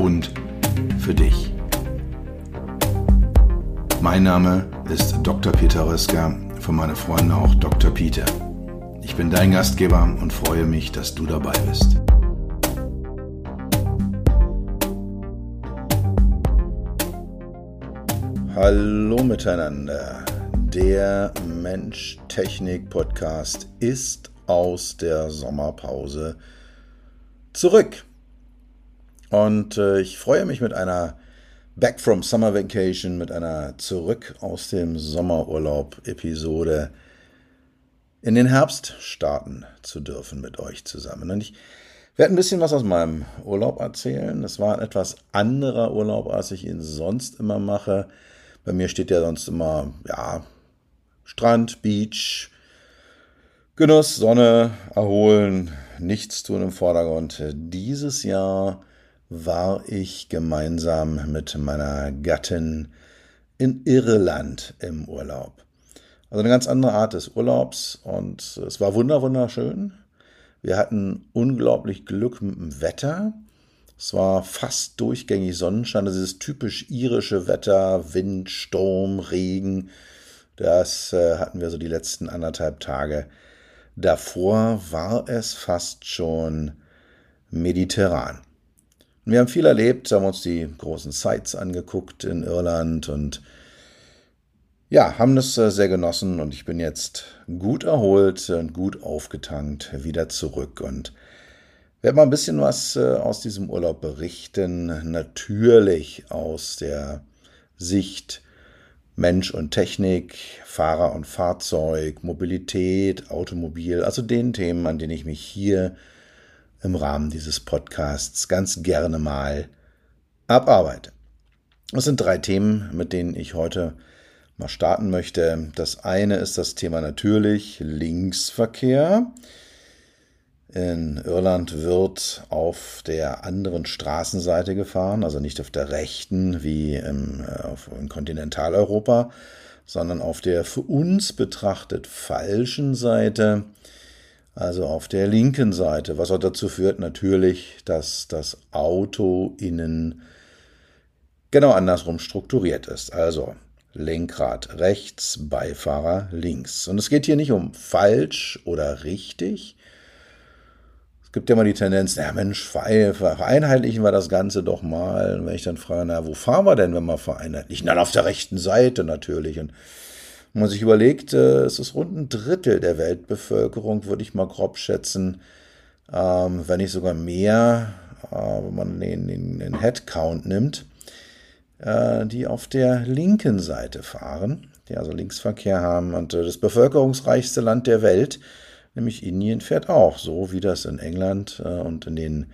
und für dich. Mein Name ist Dr. Peter Röska, von meinen Freunden auch Dr. Peter. Ich bin dein Gastgeber und freue mich, dass du dabei bist. Hallo miteinander. Der Mensch-Technik-Podcast ist aus der Sommerpause zurück. Und äh, ich freue mich mit einer Back from Summer Vacation, mit einer Zurück aus dem Sommerurlaub Episode in den Herbst starten zu dürfen mit euch zusammen. Und ich werde ein bisschen was aus meinem Urlaub erzählen. Es war ein etwas anderer Urlaub, als ich ihn sonst immer mache. Bei mir steht ja sonst immer, ja, Strand, Beach, Genuss, Sonne, Erholen, nichts tun im Vordergrund. Dieses Jahr war ich gemeinsam mit meiner Gattin in Irland im Urlaub. Also eine ganz andere Art des Urlaubs und es war wunder wunderschön. Wir hatten unglaublich Glück mit dem Wetter. Es war fast durchgängig Sonnenschein, das ist typisch irische Wetter, Wind, Sturm, Regen. Das äh, hatten wir so die letzten anderthalb Tage. Davor war es fast schon mediterran. Wir haben viel erlebt, haben uns die großen Sites angeguckt in Irland und ja, haben das äh, sehr genossen und ich bin jetzt gut erholt und gut aufgetankt wieder zurück und werde mal ein bisschen was äh, aus diesem Urlaub berichten. Natürlich aus der Sicht Mensch und Technik, Fahrer und Fahrzeug, Mobilität, Automobil, also den Themen, an denen ich mich hier im Rahmen dieses Podcasts ganz gerne mal abarbeite. Das sind drei Themen, mit denen ich heute mal starten möchte. Das eine ist das Thema natürlich Linksverkehr. In Irland wird auf der anderen Straßenseite gefahren, also nicht auf der rechten wie im, äh, in Kontinentaleuropa, sondern auf der für uns betrachtet falschen Seite also auf der linken Seite, was auch dazu führt natürlich, dass das Auto innen genau andersrum strukturiert ist. Also Lenkrad rechts, Beifahrer links. Und es geht hier nicht um falsch oder richtig. Es gibt ja immer die Tendenz, na Mensch, vereinheitlichen wir das Ganze doch mal. Und wenn ich dann frage, na, wo fahren wir denn, wenn wir vereinheitlichen? Dann auf der rechten Seite natürlich. Und wenn man sich überlegt, äh, es ist rund ein Drittel der Weltbevölkerung, würde ich mal grob schätzen, ähm, wenn nicht sogar mehr, äh, wenn man den, den, den Headcount nimmt, äh, die auf der linken Seite fahren, die also Linksverkehr haben. Und das bevölkerungsreichste Land der Welt, nämlich Indien, fährt auch, so wie das in England und in den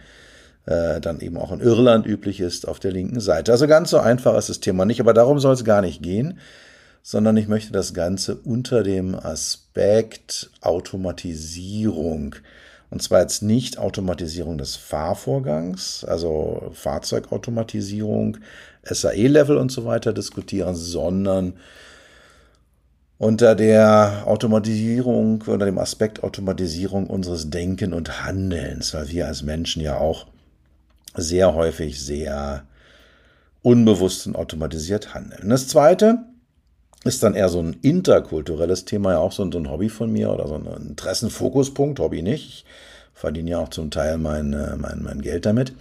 dann eben auch in Irland üblich ist, auf der linken Seite. Also ganz so einfach ist das Thema nicht, aber darum soll es gar nicht gehen sondern ich möchte das Ganze unter dem Aspekt Automatisierung. Und zwar jetzt nicht Automatisierung des Fahrvorgangs, also Fahrzeugautomatisierung, SAE-Level und so weiter diskutieren, sondern unter der Automatisierung, unter dem Aspekt Automatisierung unseres Denken und Handelns, weil wir als Menschen ja auch sehr häufig sehr unbewusst und automatisiert handeln. Das zweite, ist dann eher so ein interkulturelles Thema, ja auch so ein, Hobby von mir oder so ein Interessenfokuspunkt, Hobby nicht. Ich verdiene ja auch zum Teil mein, äh, mein, mein Geld damit.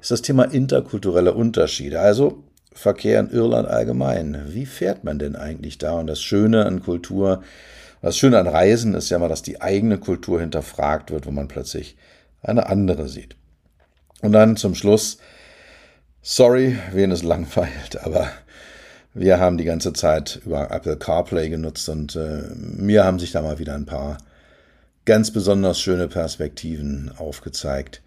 Ist das Thema interkulturelle Unterschiede. Also Verkehr in Irland allgemein. Wie fährt man denn eigentlich da? Und das Schöne an Kultur, das Schöne an Reisen ist ja mal, dass die eigene Kultur hinterfragt wird, wo man plötzlich eine andere sieht. Und dann zum Schluss, sorry, wen es langweilt, aber wir haben die ganze Zeit über Apple CarPlay genutzt und äh, mir haben sich da mal wieder ein paar ganz besonders schöne Perspektiven aufgezeigt,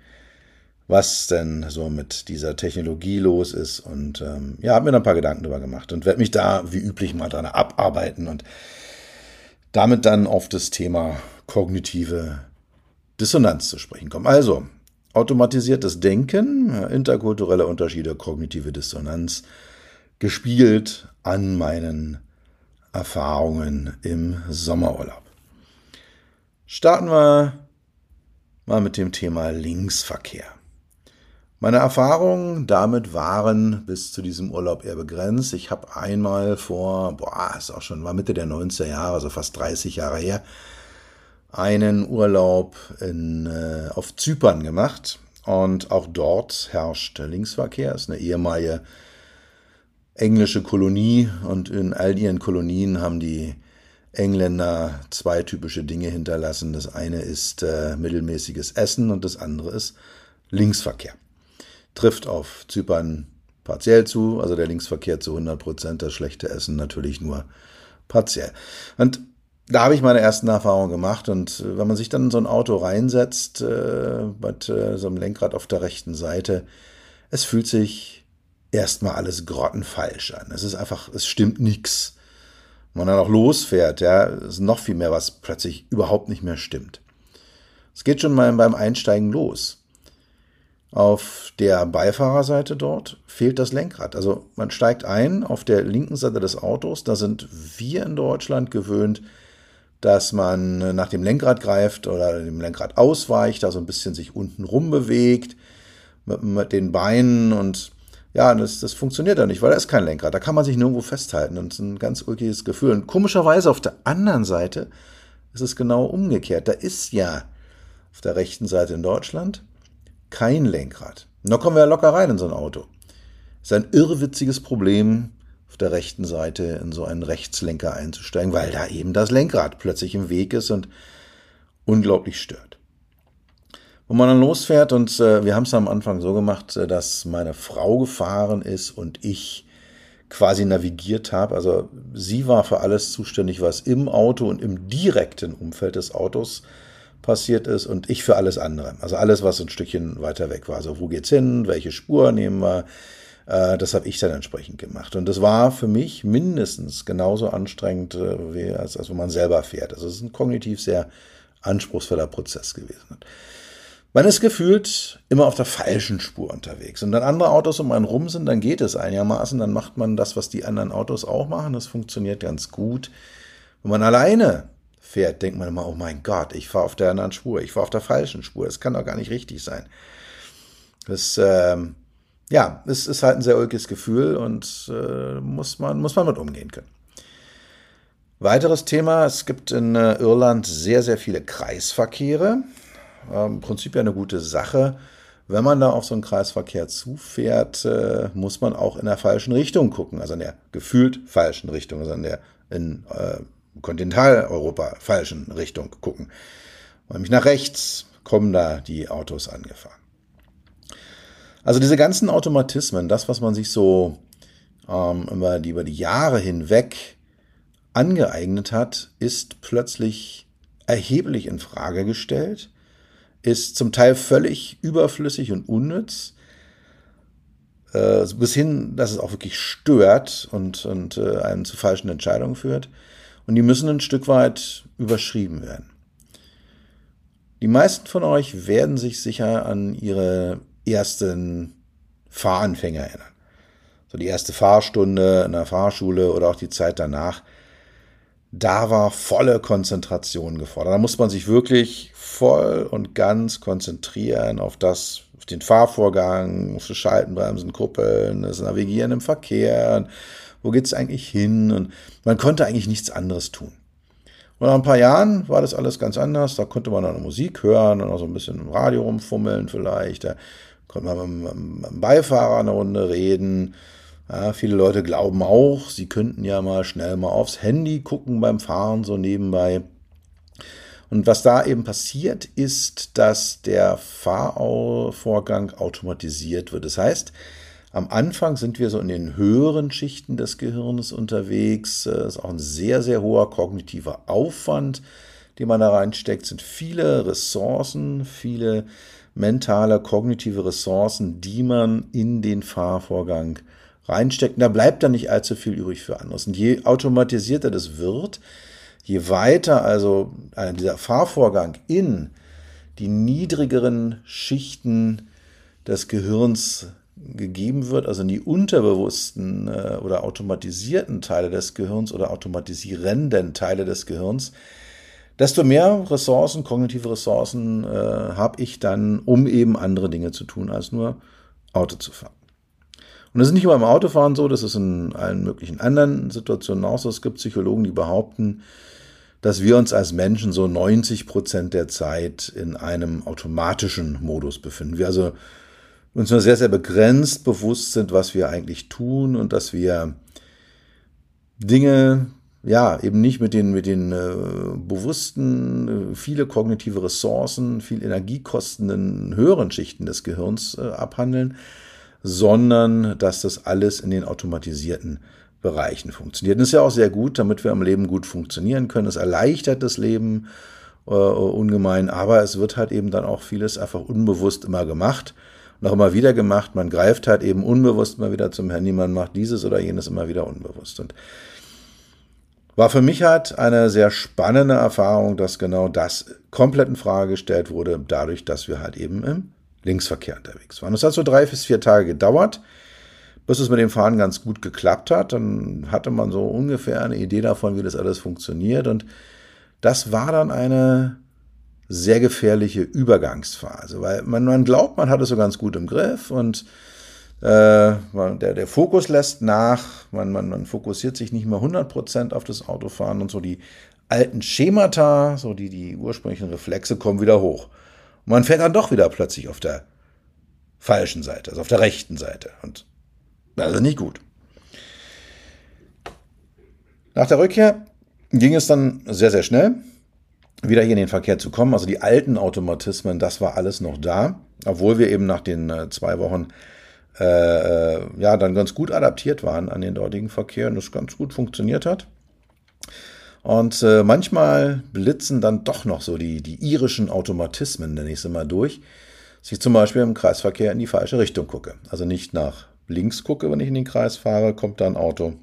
was denn so mit dieser Technologie los ist. Und ähm, ja, habe mir da ein paar Gedanken drüber gemacht und werde mich da wie üblich mal dran abarbeiten und damit dann auf das Thema kognitive Dissonanz zu sprechen kommen. Also, automatisiertes Denken, interkulturelle Unterschiede, kognitive Dissonanz, gespiegelt an meinen Erfahrungen im Sommerurlaub. Starten wir mal mit dem Thema Linksverkehr. Meine Erfahrungen damit waren bis zu diesem Urlaub eher begrenzt. Ich habe einmal vor, boah, ist auch schon, war Mitte der 90er Jahre, also fast 30 Jahre her, einen Urlaub in, äh, auf Zypern gemacht. Und auch dort herrscht Linksverkehr. Ist eine ehemalige englische Kolonie und in all ihren Kolonien haben die Engländer zwei typische Dinge hinterlassen. Das eine ist äh, mittelmäßiges Essen und das andere ist Linksverkehr trifft auf Zypern partiell zu, also der Linksverkehr zu 100 Prozent, das schlechte Essen natürlich nur partiell. Und da habe ich meine ersten Erfahrungen gemacht und äh, wenn man sich dann in so ein Auto reinsetzt, äh, mit äh, so einem Lenkrad auf der rechten Seite, es fühlt sich erstmal alles grottenfalsch an. Es ist einfach, es stimmt nichts. Wenn man dann auch losfährt, ja, ist noch viel mehr, was plötzlich überhaupt nicht mehr stimmt. Es geht schon mal beim Einsteigen los. Auf der Beifahrerseite dort fehlt das Lenkrad. Also man steigt ein auf der linken Seite des Autos. Da sind wir in Deutschland gewöhnt, dass man nach dem Lenkrad greift oder dem Lenkrad ausweicht, da so ein bisschen sich unten rum bewegt mit, mit den Beinen und ja, das, das funktioniert da nicht, weil da ist kein Lenkrad. Da kann man sich nirgendwo festhalten und es ist ein ganz ulkiges Gefühl. Und komischerweise auf der anderen Seite ist es genau umgekehrt. Da ist ja auf der rechten Seite in Deutschland kein Lenkrad. Und da kommen wir ja locker rein in so ein Auto. Ist ein irrwitziges Problem, auf der rechten Seite in so einen Rechtslenker einzusteigen, weil da eben das Lenkrad plötzlich im Weg ist und unglaublich stört. Wo man dann losfährt und äh, wir haben es am Anfang so gemacht, äh, dass meine Frau gefahren ist und ich quasi navigiert habe. Also sie war für alles zuständig, was im Auto und im direkten Umfeld des Autos passiert ist und ich für alles andere. Also alles, was ein Stückchen weiter weg war. Also wo geht's hin, welche Spur nehmen wir, äh, das habe ich dann entsprechend gemacht. Und das war für mich mindestens genauso anstrengend, äh, wie als, als wenn man selber fährt. Also es ist ein kognitiv sehr anspruchsvoller Prozess gewesen. Man ist gefühlt immer auf der falschen Spur unterwegs. Und wenn andere Autos um einen rum sind, dann geht es einigermaßen. Dann macht man das, was die anderen Autos auch machen. Das funktioniert ganz gut. Wenn man alleine fährt, denkt man immer, oh mein Gott, ich fahre auf der anderen Spur, ich fahre auf der falschen Spur, das kann doch gar nicht richtig sein. Das, ähm, ja, es ist halt ein sehr ulkiges Gefühl und äh, muss, man, muss man mit umgehen können. Weiteres Thema, es gibt in äh, Irland sehr, sehr viele Kreisverkehre. Im Prinzip ja eine gute Sache. Wenn man da auf so einen Kreisverkehr zufährt, äh, muss man auch in der falschen Richtung gucken, also in der gefühlt falschen Richtung, also in der in, äh, Kontinentaleuropa falschen Richtung gucken. Nämlich nach rechts kommen da die Autos angefahren. Also diese ganzen Automatismen, das, was man sich so ähm, über, die, über die Jahre hinweg angeeignet hat, ist plötzlich erheblich in Frage gestellt, ist zum Teil völlig überflüssig und unnütz, äh, bis hin, dass es auch wirklich stört und, und äh, einen zu falschen Entscheidungen führt. Und die müssen ein Stück weit überschrieben werden. Die meisten von euch werden sich sicher an ihre ersten Fahranfänger erinnern. So die erste Fahrstunde in der Fahrschule oder auch die Zeit danach. Da war volle Konzentration gefordert. Da muss man sich wirklich voll und ganz konzentrieren auf das, auf den Fahrvorgang, auf das Schalten, Bremsen, Kuppeln, das Navigieren im Verkehr wo geht es eigentlich hin? Und man konnte eigentlich nichts anderes tun. Und nach ein paar Jahren war das alles ganz anders. Da konnte man dann Musik hören und auch so ein bisschen im Radio rumfummeln vielleicht. Da konnte man mit, dem Beifahrer eine Runde reden. Ja, viele Leute glauben auch, sie könnten ja mal schnell mal aufs Handy gucken beim Fahren, so nebenbei. Und was da eben passiert, ist, dass der Fahrvorgang automatisiert wird. Das heißt, am Anfang sind wir so in den höheren Schichten des Gehirns unterwegs. Das ist auch ein sehr, sehr hoher kognitiver Aufwand, die man da reinsteckt, sind viele Ressourcen, viele mentale, kognitive Ressourcen, die man in den Fahrvorgang reinsteckt. Und da bleibt dann nicht allzu viel übrig für anderes. Und je automatisierter das wird, je weiter also dieser Fahrvorgang in die niedrigeren Schichten des Gehirns gegeben wird, also in die unterbewussten äh, oder automatisierten Teile des Gehirns oder automatisierenden Teile des Gehirns, desto mehr Ressourcen, kognitive Ressourcen äh, habe ich dann, um eben andere Dinge zu tun, als nur Auto zu fahren. Und das ist nicht nur beim Autofahren so, das ist in allen möglichen anderen Situationen auch so. Es gibt Psychologen, die behaupten, dass wir uns als Menschen so 90 Prozent der Zeit in einem automatischen Modus befinden. Wir also uns nur sehr, sehr begrenzt bewusst sind, was wir eigentlich tun und dass wir Dinge, ja, eben nicht mit den, mit den äh, bewussten, äh, viele kognitive Ressourcen, viel energiekostenden höheren Schichten des Gehirns äh, abhandeln, sondern dass das alles in den automatisierten Bereichen funktioniert. Das ist ja auch sehr gut, damit wir am Leben gut funktionieren können. Es erleichtert das Leben äh, ungemein, aber es wird halt eben dann auch vieles einfach unbewusst immer gemacht noch immer wieder gemacht. Man greift halt eben unbewusst mal wieder zum Handy, man macht dieses oder jenes immer wieder unbewusst. Und war für mich halt eine sehr spannende Erfahrung, dass genau das komplett in Frage gestellt wurde, dadurch, dass wir halt eben im Linksverkehr unterwegs waren. Es hat so drei bis vier Tage gedauert, bis es mit dem Fahren ganz gut geklappt hat. Dann hatte man so ungefähr eine Idee davon, wie das alles funktioniert. Und das war dann eine sehr gefährliche Übergangsphase, weil man, man glaubt, man hat es so ganz gut im Griff und äh, der, der Fokus lässt nach, man, man, man fokussiert sich nicht mehr 100% auf das Autofahren und so die alten Schemata, so die, die ursprünglichen Reflexe kommen wieder hoch. Und man fährt dann doch wieder plötzlich auf der falschen Seite, also auf der rechten Seite und also nicht gut. Nach der Rückkehr ging es dann sehr, sehr schnell wieder hier in den Verkehr zu kommen. Also die alten Automatismen, das war alles noch da, obwohl wir eben nach den äh, zwei Wochen äh, äh, ja dann ganz gut adaptiert waren an den dortigen Verkehr und das ganz gut funktioniert hat. Und äh, manchmal blitzen dann doch noch so die, die irischen Automatismen, nenne ich sie mal durch, dass ich zum Beispiel im Kreisverkehr in die falsche Richtung gucke. Also nicht nach links gucke, wenn ich in den Kreis fahre, kommt da ein Auto,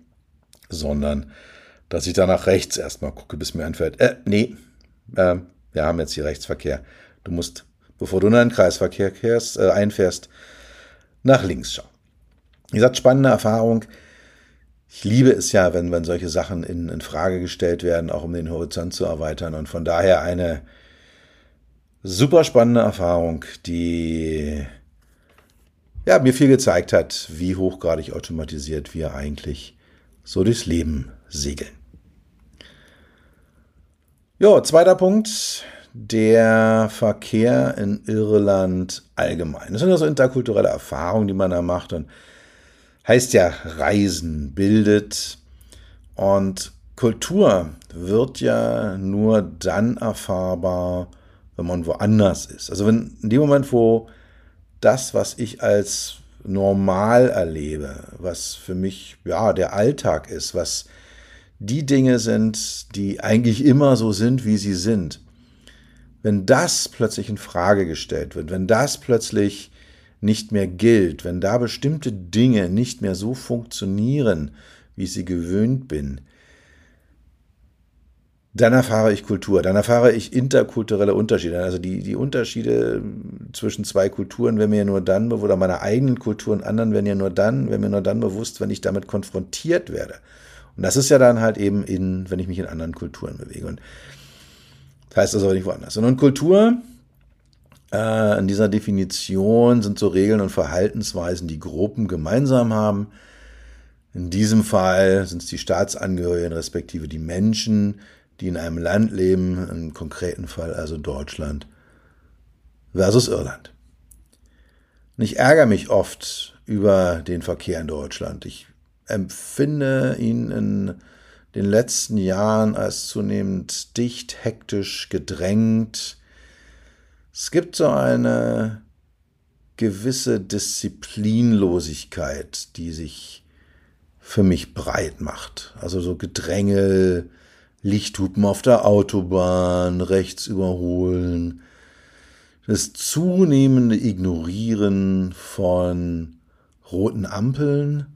sondern dass ich da nach rechts erstmal gucke, bis mir einfällt, äh, nee, äh, wir haben jetzt hier Rechtsverkehr. Du musst, bevor du in einen Kreisverkehr kehrst, äh, einfährst, nach links schauen. Wie gesagt, spannende Erfahrung. Ich liebe es ja, wenn, wenn solche Sachen in, in Frage gestellt werden, auch um den Horizont zu erweitern. Und von daher eine super spannende Erfahrung, die ja, mir viel gezeigt hat, wie hochgradig automatisiert wir eigentlich so durchs Leben segeln. Ja, zweiter Punkt, der Verkehr in Irland allgemein. Das sind ja so interkulturelle Erfahrungen, die man da macht und heißt ja Reisen bildet und Kultur wird ja nur dann erfahrbar, wenn man woanders ist. Also wenn in dem Moment, wo das, was ich als normal erlebe, was für mich ja der Alltag ist, was die Dinge sind, die eigentlich immer so sind, wie sie sind. Wenn das plötzlich in Frage gestellt wird, wenn das plötzlich nicht mehr gilt, wenn da bestimmte Dinge nicht mehr so funktionieren, wie ich sie gewöhnt bin, dann erfahre ich Kultur, dann erfahre ich interkulturelle Unterschiede. Also die, die Unterschiede zwischen zwei Kulturen werden mir nur dann, oder meiner eigenen Kultur und anderen werden ja nur dann, werden mir nur dann bewusst, wenn ich damit konfrontiert werde. Und das ist ja dann halt eben in, wenn ich mich in anderen Kulturen bewege. Und das heißt also nicht woanders. Und Kultur, äh, in dieser Definition sind so Regeln und Verhaltensweisen, die Gruppen gemeinsam haben. In diesem Fall sind es die Staatsangehörigen, respektive die Menschen, die in einem Land leben, im konkreten Fall also Deutschland versus Irland. Und ich ärgere mich oft über den Verkehr in Deutschland. Ich empfinde ihn in den letzten Jahren als zunehmend dicht, hektisch, gedrängt. Es gibt so eine gewisse Disziplinlosigkeit, die sich für mich breit macht. Also so Gedrängel, Lichthupen auf der Autobahn, rechts überholen, das zunehmende Ignorieren von roten Ampeln,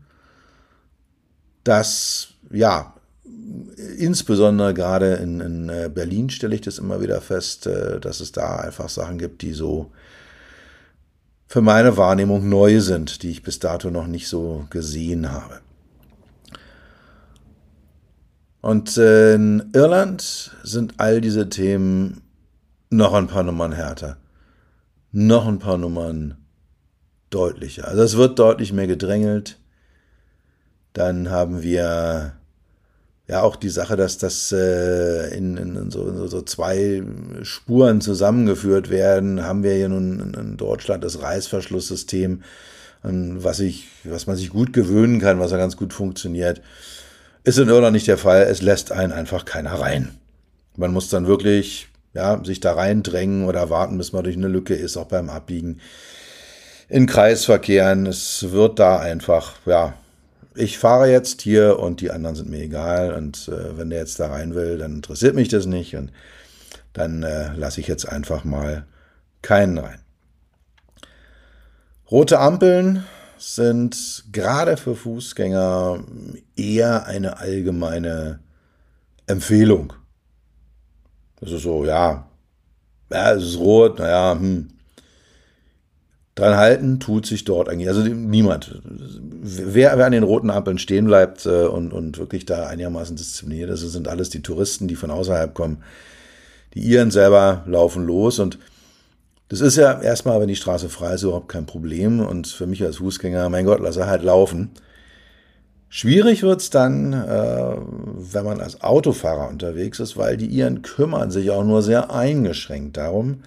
das, ja, insbesondere gerade in, in, äh, Berlin stelle ich das immer wieder fest, äh, dass es da einfach Sachen gibt, die so für meine Wahrnehmung neu sind, die ich bis dato noch nicht so gesehen habe. Und in Irland sind all diese Themen noch ein paar Nummern härter, noch ein paar Nummern deutlicher. Also es wird deutlich mehr gedrängelt. Dann haben wir ja auch die Sache, dass das äh, in, in so, so, zwei Spuren zusammengeführt werden, haben wir hier nun in Deutschland das Reißverschlusssystem, an was, ich, was man sich gut gewöhnen kann, was ja ganz gut funktioniert. Ist in Irland nicht der Fall. Es lässt einen einfach keiner rein. Man muss dann wirklich ja, sich da reindrängen oder warten, bis man durch eine Lücke ist, auch beim Abbiegen. In Kreisverkehren, es wird da einfach, ja, ich fahre jetzt hier und die anderen sind mir egal und äh, wenn der jetzt da rein will, dann interessiert mich das nicht und dann äh, lasse ich jetzt einfach mal keinen rein. Rote Ampeln sind gerade für Fußgänger eher eine allgemeine Empfehlung. Das ist so, ja, ja, es ist rot, naja, hm. Dran halten tut sich dort eigentlich, also niemand. Wer, wer an den roten Ampeln stehen bleibt äh, und, und wirklich da einigermaßen diszipliniert ist, das sind alles die Touristen, die von außerhalb kommen. Die Iren selber laufen los und das ist ja erstmal, wenn die Straße frei ist, überhaupt kein Problem. Und für mich als Fußgänger, mein Gott, lass er halt laufen. Schwierig wird's dann, äh, wenn man als Autofahrer unterwegs ist, weil die Iren kümmern sich auch nur sehr eingeschränkt darum,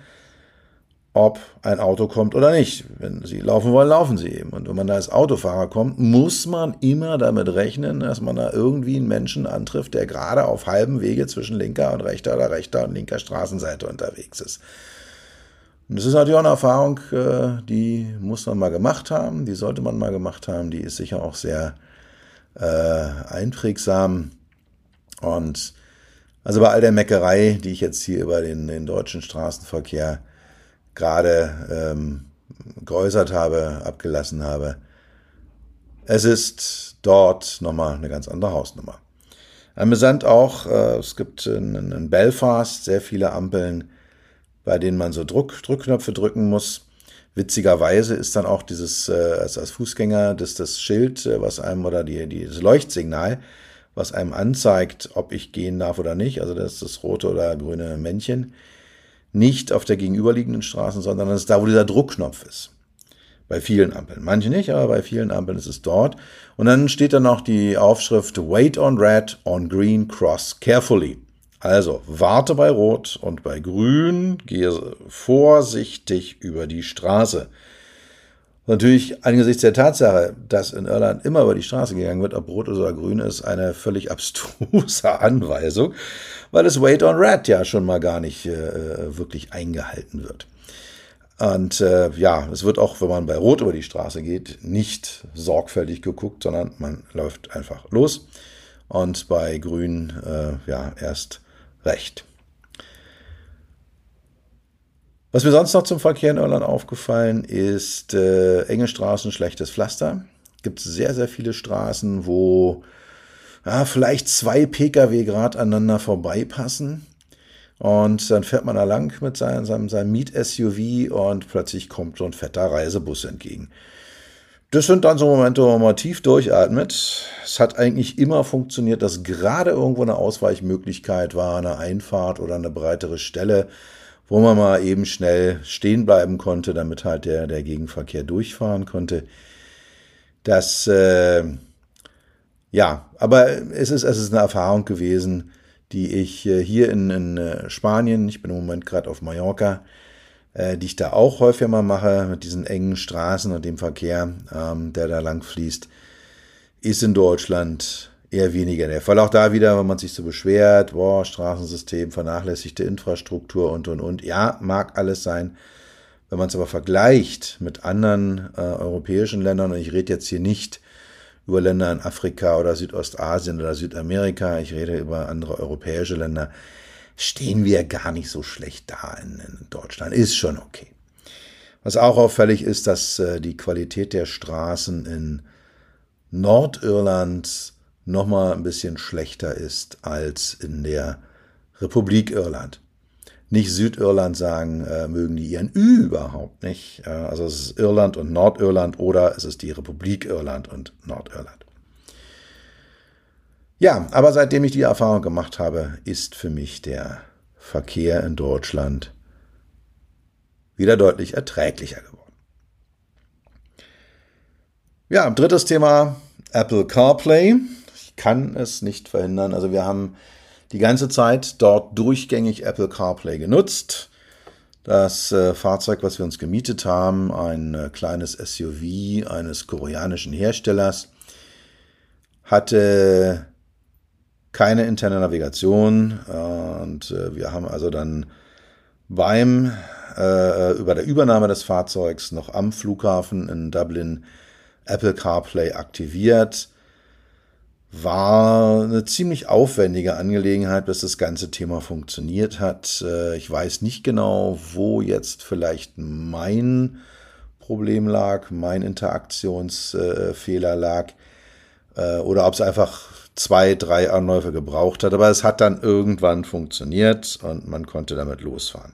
ob ein Auto kommt oder nicht. Wenn sie laufen wollen, laufen sie eben. Und wenn man da als Autofahrer kommt, muss man immer damit rechnen, dass man da irgendwie einen Menschen antrifft, der gerade auf halbem Wege zwischen linker und rechter oder rechter und linker Straßenseite unterwegs ist. Und das ist natürlich auch eine Erfahrung, äh, die muss man mal gemacht haben, die sollte man mal gemacht haben, die ist sicher auch sehr äh, einprägsam. Und also bei all der Meckerei, die ich jetzt hier über den, den deutschen Straßenverkehr gerade ähm, geäußert habe, abgelassen habe, es ist dort nochmal eine ganz andere Hausnummer. Amüsant auch, äh, es gibt in, in Belfast sehr viele Ampeln, bei denen man so Druck, Drückknöpfe drücken muss. Witzigerweise ist dann auch dieses, äh, als, als Fußgänger, das, das Schild, äh, was einem oder die, die, das Leuchtsignal, was einem anzeigt, ob ich gehen darf oder nicht, also das ist das rote oder grüne Männchen, nicht auf der gegenüberliegenden Straße, sondern das ist da, wo dieser Druckknopf ist. Bei vielen Ampeln. Manche nicht, aber bei vielen Ampeln ist es dort. Und dann steht dann noch die Aufschrift Wait on Red, on Green, Cross carefully. Also warte bei Rot und bei Grün gehe vorsichtig über die Straße. Natürlich angesichts der Tatsache, dass in Irland immer über die Straße gegangen wird, ob rot oder grün ist, eine völlig abstruse Anweisung, weil es Wait on Red ja schon mal gar nicht äh, wirklich eingehalten wird. Und äh, ja, es wird auch, wenn man bei Rot über die Straße geht, nicht sorgfältig geguckt, sondern man läuft einfach los. Und bei Grün, äh, ja, erst recht. Was mir sonst noch zum Verkehr in Irland aufgefallen ist, äh, enge Straßen, schlechtes Pflaster. Gibt sehr, sehr viele Straßen, wo ja, vielleicht zwei Pkw gerade aneinander vorbeipassen. Und dann fährt man da lang mit seinem, seinem, seinem Miet-SUV und plötzlich kommt so ein fetter Reisebus entgegen. Das sind dann so Momente, wo man tief durchatmet. Es hat eigentlich immer funktioniert, dass gerade irgendwo eine Ausweichmöglichkeit war, eine Einfahrt oder eine breitere Stelle, wo man mal eben schnell stehen bleiben konnte, damit halt der, der Gegenverkehr durchfahren konnte. Das, äh, ja, aber es ist, es ist eine Erfahrung gewesen, die ich äh, hier in, in äh, Spanien, ich bin im Moment gerade auf Mallorca, äh, die ich da auch häufiger mal mache, mit diesen engen Straßen und dem Verkehr, ähm, der da lang fließt, ist in Deutschland eher weniger der Fall. Auch da wieder, wenn man sich so beschwert, boah, Straßensystem, vernachlässigte Infrastruktur und, und, und. Ja, mag alles sein. Wenn man es aber vergleicht mit anderen äh, europäischen Ländern, und ich rede jetzt hier nicht über Länder in Afrika oder Südostasien oder Südamerika, ich rede über andere europäische Länder, stehen wir gar nicht so schlecht da in, in Deutschland. Ist schon okay. Was auch auffällig ist, dass äh, die Qualität der Straßen in Nordirland nochmal ein bisschen schlechter ist als in der Republik Irland. Nicht Südirland sagen, äh, mögen die ihren Ü überhaupt nicht. Äh, also es ist Irland und Nordirland oder es ist die Republik Irland und Nordirland. Ja, aber seitdem ich die Erfahrung gemacht habe, ist für mich der Verkehr in Deutschland wieder deutlich erträglicher geworden. Ja, drittes Thema Apple CarPlay. Kann es nicht verhindern. Also wir haben die ganze Zeit dort durchgängig Apple CarPlay genutzt. Das äh, Fahrzeug, was wir uns gemietet haben, ein äh, kleines SUV eines koreanischen Herstellers, hatte keine interne Navigation äh, und äh, wir haben also dann beim äh, über der Übernahme des Fahrzeugs noch am Flughafen in Dublin Apple CarPlay aktiviert. War eine ziemlich aufwendige Angelegenheit, bis das ganze Thema funktioniert hat. Äh, ich weiß nicht genau, wo jetzt vielleicht mein Problem lag, mein Interaktionsfehler lag äh, oder ob es einfach zwei, drei Anläufe gebraucht hat. Aber es hat dann irgendwann funktioniert und man konnte damit losfahren.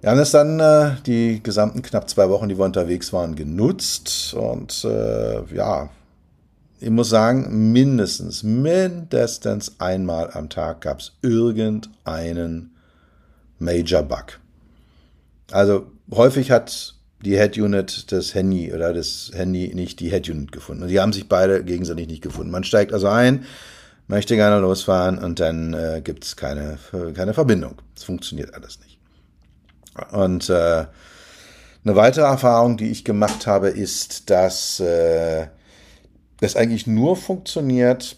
Wir haben es dann äh, die gesamten knapp zwei Wochen, die wir unterwegs waren, genutzt. Und äh, ja, ich muss sagen, mindestens, mindestens einmal am Tag gab es irgendeinen Major Bug. Also häufig hat die Head Unit das Handy oder das Handy nicht die Head Unit gefunden. Und die haben sich beide gegenseitig nicht gefunden. Man steigt also ein, möchte gerne losfahren und dann äh, gibt es keine, keine Verbindung. Es funktioniert alles nicht. Und äh, eine weitere Erfahrung, die ich gemacht habe, ist, dass äh, das eigentlich nur funktioniert,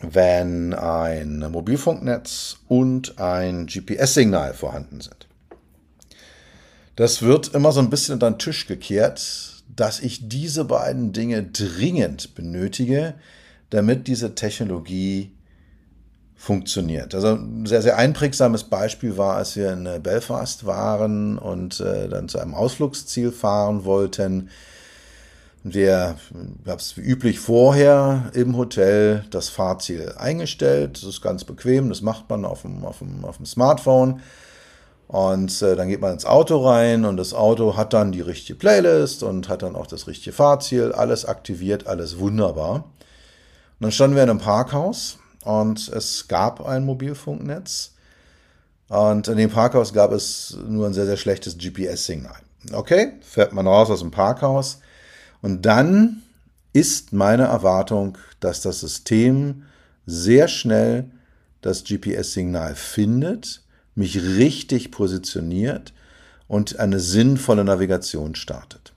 wenn ein Mobilfunknetz und ein GPS-Signal vorhanden sind. Das wird immer so ein bisschen unter den Tisch gekehrt, dass ich diese beiden Dinge dringend benötige, damit diese Technologie funktioniert. Also ein sehr, sehr einprägsames Beispiel war, als wir in Belfast waren und äh, dann zu einem Ausflugsziel fahren wollten. Wir haben es wie üblich vorher im Hotel das Fahrziel eingestellt. Das ist ganz bequem, das macht man auf dem, auf dem, auf dem Smartphone. Und äh, dann geht man ins Auto rein und das Auto hat dann die richtige Playlist und hat dann auch das richtige Fahrziel, alles aktiviert, alles wunderbar. Und dann standen wir in einem Parkhaus und es gab ein Mobilfunknetz. Und in dem Parkhaus gab es nur ein sehr, sehr schlechtes GPS-Signal. Okay, fährt man raus aus dem Parkhaus. Und dann ist meine Erwartung, dass das System sehr schnell das GPS-Signal findet, mich richtig positioniert und eine sinnvolle Navigation startet.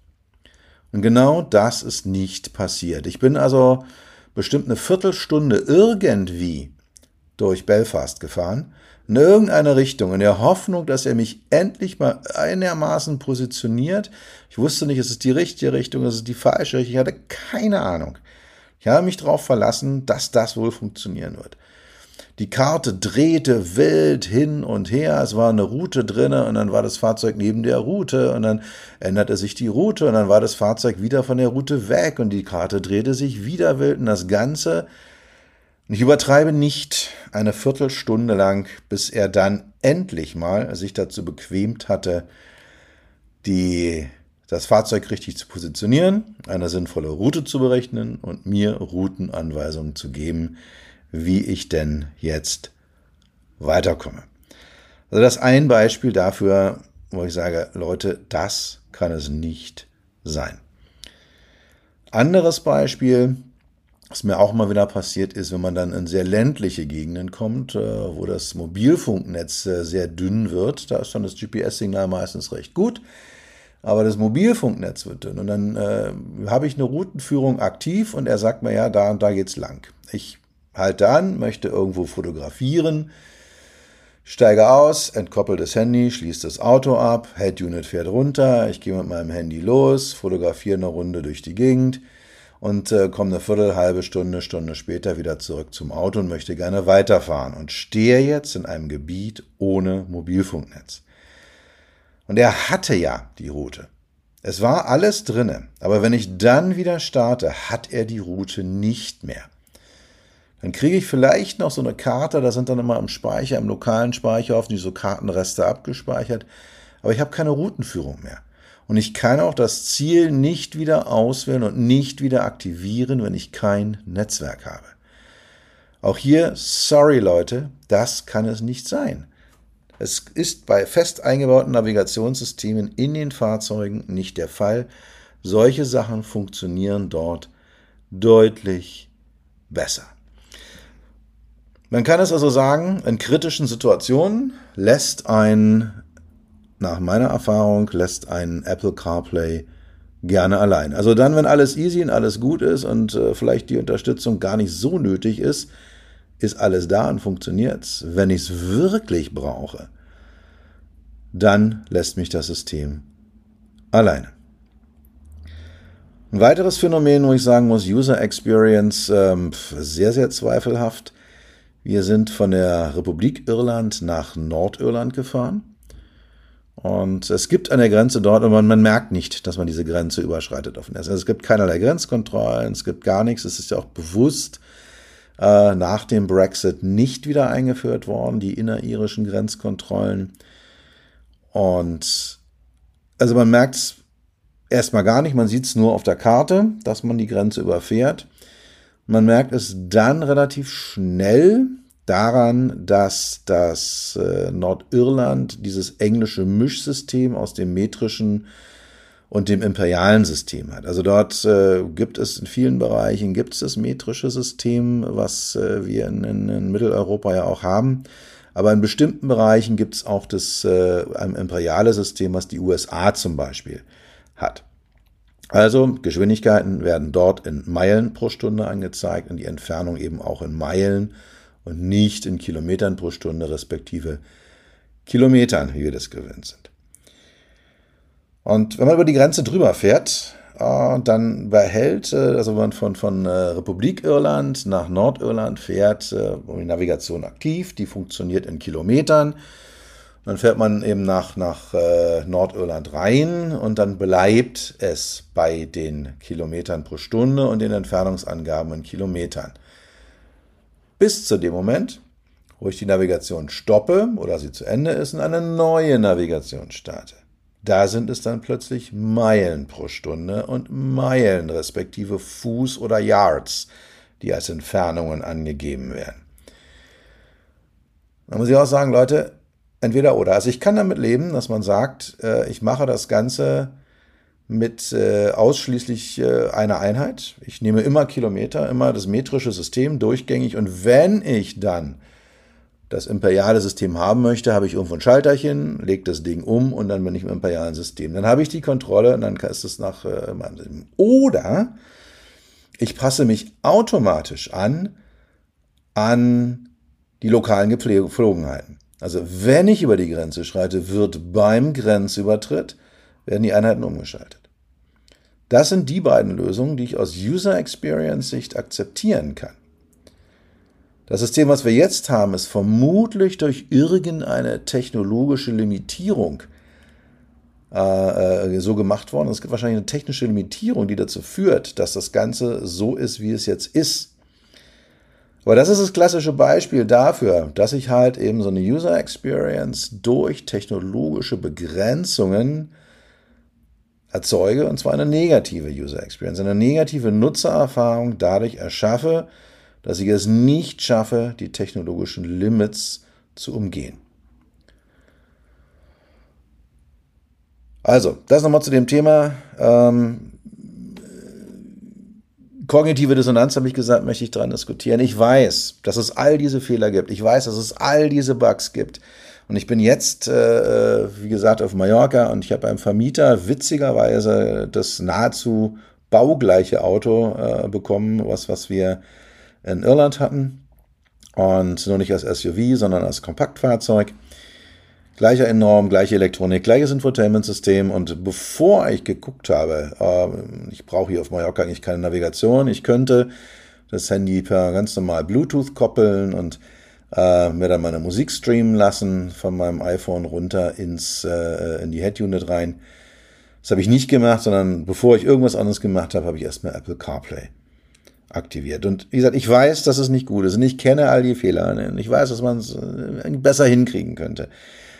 Und genau das ist nicht passiert. Ich bin also bestimmt eine Viertelstunde irgendwie durch Belfast gefahren, in irgendeine Richtung, in der Hoffnung, dass er mich endlich mal einigermaßen positioniert. Ich wusste nicht, ist es die richtige Richtung, ist es die falsche Richtung, ich hatte keine Ahnung. Ich habe mich darauf verlassen, dass das wohl funktionieren wird. Die Karte drehte wild hin und her. Es war eine Route drinne und dann war das Fahrzeug neben der Route und dann änderte sich die Route und dann war das Fahrzeug wieder von der Route weg und die Karte drehte sich wieder wild und das Ganze, ich übertreibe nicht, eine Viertelstunde lang, bis er dann endlich mal sich dazu bequemt hatte, die, das Fahrzeug richtig zu positionieren, eine sinnvolle Route zu berechnen und mir Routenanweisungen zu geben, wie ich denn jetzt weiterkomme. Also das ein Beispiel dafür, wo ich sage, Leute, das kann es nicht sein. Anderes Beispiel, was mir auch mal wieder passiert ist, wenn man dann in sehr ländliche Gegenden kommt, äh, wo das Mobilfunknetz äh, sehr dünn wird, da ist dann das GPS-Signal meistens recht gut, aber das Mobilfunknetz wird dünn. Und dann äh, habe ich eine Routenführung aktiv und er sagt mir, ja, da und da geht's lang. Ich halte an, möchte irgendwo fotografieren. Steige aus, entkoppel das Handy, schließe das Auto ab, Head Unit fährt runter, ich gehe mit meinem Handy los, fotografiere eine Runde durch die Gegend und äh, komme eine Viertel, halbe Stunde, Stunde später wieder zurück zum Auto und möchte gerne weiterfahren und stehe jetzt in einem Gebiet ohne Mobilfunknetz. Und er hatte ja die Route. Es war alles drinne, aber wenn ich dann wieder starte, hat er die Route nicht mehr. Dann kriege ich vielleicht noch so eine Karte, da sind dann immer im Speicher, im lokalen Speicher oft so Kartenreste abgespeichert, aber ich habe keine Routenführung mehr. Und ich kann auch das Ziel nicht wieder auswählen und nicht wieder aktivieren, wenn ich kein Netzwerk habe. Auch hier, sorry Leute, das kann es nicht sein. Es ist bei fest eingebauten Navigationssystemen in den Fahrzeugen nicht der Fall. Solche Sachen funktionieren dort deutlich besser. Man kann es also sagen, in kritischen Situationen lässt ein, nach meiner Erfahrung, lässt ein Apple CarPlay gerne allein. Also dann, wenn alles easy und alles gut ist und äh, vielleicht die Unterstützung gar nicht so nötig ist, ist alles da und funktioniert's. Wenn ich es wirklich brauche, dann lässt mich das System alleine. Ein weiteres Phänomen, wo ich sagen muss, User Experience ähm, sehr, sehr zweifelhaft, wir sind von der Republik Irland nach Nordirland gefahren. Und es gibt der Grenze dort, aber man merkt nicht, dass man diese Grenze überschreitet. Also es gibt keinerlei Grenzkontrollen, es gibt gar nichts. Es ist ja auch bewusst äh, nach dem Brexit nicht wieder eingeführt worden, die inneririschen Grenzkontrollen. Und also man merkt es erstmal gar nicht, man sieht es nur auf der Karte, dass man die Grenze überfährt. Man merkt es dann relativ schnell daran, dass das äh, Nordirland dieses englische Mischsystem aus dem metrischen und dem imperialen System hat. Also dort äh, gibt es in vielen Bereichen gibt es das metrische System, was äh, wir in, in, in, Mitteleuropa ja auch haben. Aber in bestimmten Bereichen gibt es auch das äh, imperiale System, was die USA zum Beispiel hat. Also Geschwindigkeiten werden dort in Meilen pro Stunde angezeigt und die Entfernung eben auch in Meilen und nicht in Kilometern pro Stunde, respektive Kilometern, wie wir das gewöhnt sind. Und wenn man über die Grenze drüber fährt, äh, dann behält, äh, also wenn man von, von äh, Republik Irland nach Nordirland fährt, die Navigation aktiv, die funktioniert in Kilometern. Dann fährt man eben nach, nach Nordirland rein und dann bleibt es bei den Kilometern pro Stunde und den Entfernungsangaben in Kilometern. Bis zu dem Moment, wo ich die Navigation stoppe oder sie zu Ende ist und eine neue Navigation starte. Da sind es dann plötzlich Meilen pro Stunde und Meilen respektive Fuß oder Yards, die als Entfernungen angegeben werden. Da muss ich auch sagen, Leute, entweder oder. Also ich kann damit leben, dass man sagt, äh, ich mache das Ganze mit äh, ausschließlich äh, einer Einheit. Ich nehme immer Kilometer, immer das metrische System durchgängig und wenn ich dann das imperiale System haben möchte, habe ich irgendwo ein Schalterchen, lege das Ding um und dann bin ich im imperialen System. Dann habe ich die Kontrolle und dann ist es nach äh, meinem System. Oder ich passe mich automatisch an an die lokalen Gepflogenheiten. Also wenn ich über die Grenze schreite, wird beim Grenzübertritt werden die Einheiten umgeschaltet. Das sind die beiden Lösungen, die ich aus User Experience Sicht akzeptieren kann. Das System, was wir jetzt haben, ist vermutlich durch irgendeine technologische Limitierung äh, äh so gemacht worden. Es gibt wahrscheinlich eine technische Limitierung, die dazu führt, dass das Ganze so ist, wie es jetzt ist. Aber das ist das klassische Beispiel dafür, dass ich halt eben so eine User Experience durch technologische Begrenzungen erzeuge, und zwar eine negative User Experience, eine negative Nutzererfahrung dadurch erschaffe, dass ich es nicht schaffe, die technologischen Limits zu umgehen. Also, das nochmal zu dem Thema. Ähm, Kognitive Dissonanz, habe ich gesagt, möchte ich daran diskutieren. Ich weiß, dass es all diese Fehler gibt. Ich weiß, dass es all diese Bugs gibt. Und ich bin jetzt, äh, wie gesagt, auf Mallorca und ich habe beim Vermieter witzigerweise das nahezu baugleiche Auto äh, bekommen, was, was wir in Irland hatten. Und nur nicht als SUV, sondern als Kompaktfahrzeug. Gleicher Innenraum, gleiche Elektronik, gleiches Infotainment-System. Und bevor ich geguckt habe, äh, ich brauche hier auf Mallorca eigentlich keine Navigation, ich könnte das Handy per ganz normal Bluetooth koppeln und äh, mir dann meine Musik streamen lassen von meinem iPhone runter ins, äh, in die Head-Unit rein. Das habe ich nicht gemacht, sondern bevor ich irgendwas anderes gemacht habe, habe ich erstmal Apple CarPlay aktiviert. Und wie gesagt, ich weiß, dass es nicht gut ist und ich kenne all die Fehler. Ich weiß, dass man es äh, besser hinkriegen könnte.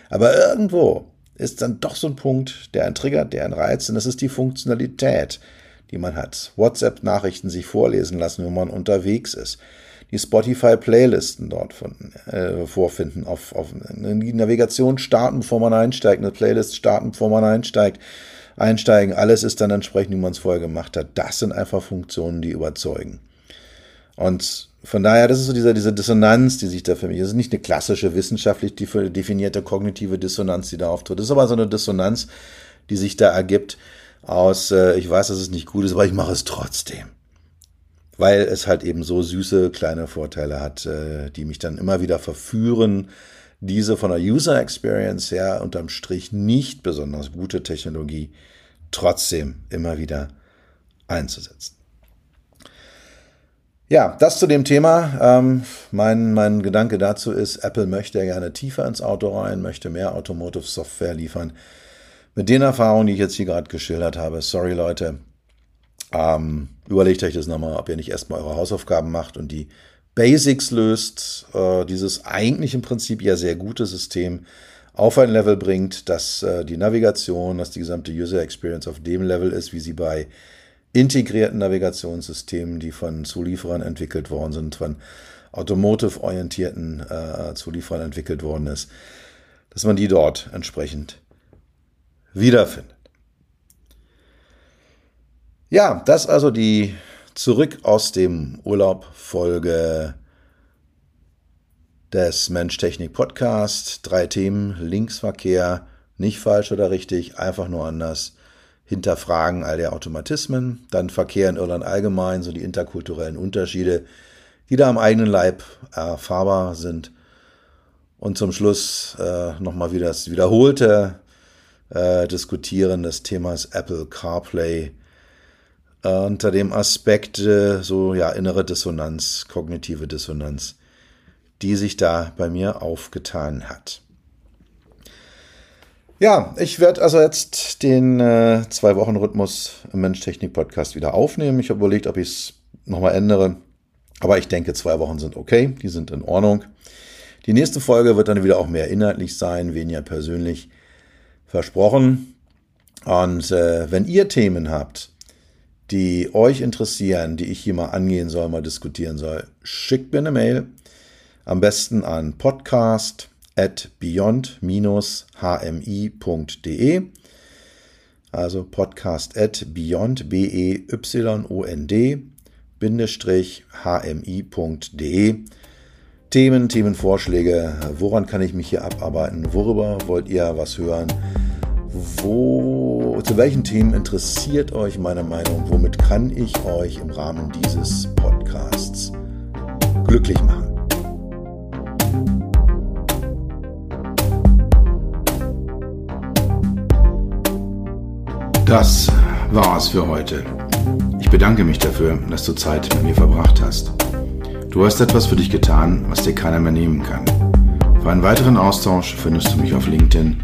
Aber irgendwo ist dann doch so ein Punkt, der ein Trigger, der ein Reiz, und das ist die Funktionalität, die man hat. WhatsApp-Nachrichten sich vorlesen lassen, wenn man unterwegs ist. Die Spotify-Playlisten dort von, äh, vorfinden, auf, auf die Navigation starten, bevor man einsteigt, eine Playlist starten, bevor man einsteigt, einsteigen. Alles ist dann entsprechend, wie man es vorher gemacht hat. Das sind einfach Funktionen, die überzeugen. Und von daher, das ist so diese, diese Dissonanz, die sich da für mich, das ist nicht eine klassische wissenschaftlich definierte kognitive Dissonanz, die da auftritt. Das ist aber so eine Dissonanz, die sich da ergibt aus, äh, ich weiß, dass es nicht gut ist, aber ich mache es trotzdem. Weil es halt eben so süße kleine Vorteile hat, äh, die mich dann immer wieder verführen, diese von der User Experience her unterm Strich nicht besonders gute Technologie trotzdem immer wieder einzusetzen. Ja, das zu dem Thema. Ähm, mein, mein Gedanke dazu ist, Apple möchte gerne tiefer ins Auto rein, möchte mehr Automotive Software liefern. Mit den Erfahrungen, die ich jetzt hier gerade geschildert habe, sorry Leute, ähm, überlegt euch das nochmal, ob ihr nicht erstmal eure Hausaufgaben macht und die Basics löst, äh, dieses eigentlich im Prinzip ja sehr gute System auf ein Level bringt, dass äh, die Navigation, dass die gesamte User Experience auf dem Level ist, wie sie bei integrierten Navigationssystemen, die von Zulieferern entwickelt worden sind, von automotive-orientierten äh, Zulieferern entwickelt worden ist, dass man die dort entsprechend wiederfindet. Ja, das also die zurück aus dem Urlaub Folge des Mensch-Technik-Podcast. Drei Themen, Linksverkehr, nicht falsch oder richtig, einfach nur anders. Hinterfragen all der Automatismen, dann Verkehr in Irland allgemein, so die interkulturellen Unterschiede, die da am eigenen Leib erfahrbar sind. Und zum Schluss äh, nochmal wieder das wiederholte äh, Diskutieren des Themas Apple CarPlay äh, unter dem Aspekt äh, so ja innere Dissonanz, kognitive Dissonanz, die sich da bei mir aufgetan hat. Ja, ich werde also jetzt den äh, Zwei-Wochen-Rhythmus im Mensch-Technik-Podcast wieder aufnehmen. Ich habe überlegt, ob ich es nochmal ändere. Aber ich denke, zwei Wochen sind okay, die sind in Ordnung. Die nächste Folge wird dann wieder auch mehr inhaltlich sein, weniger persönlich versprochen. Und äh, wenn ihr Themen habt, die euch interessieren, die ich hier mal angehen soll, mal diskutieren soll, schickt mir eine Mail. Am besten an podcast at beyond-hmi.de. Also podcast at beyond, B-E-Y-O-N-D, Bindestrich, hmi.de. Themen, Themenvorschläge, woran kann ich mich hier abarbeiten, worüber wollt ihr was hören, wo, zu welchen Themen interessiert euch meine Meinung, womit kann ich euch im Rahmen dieses Podcasts glücklich machen. Das war's für heute. Ich bedanke mich dafür, dass du Zeit mit mir verbracht hast. Du hast etwas für dich getan, was dir keiner mehr nehmen kann. Für einen weiteren Austausch findest du mich auf LinkedIn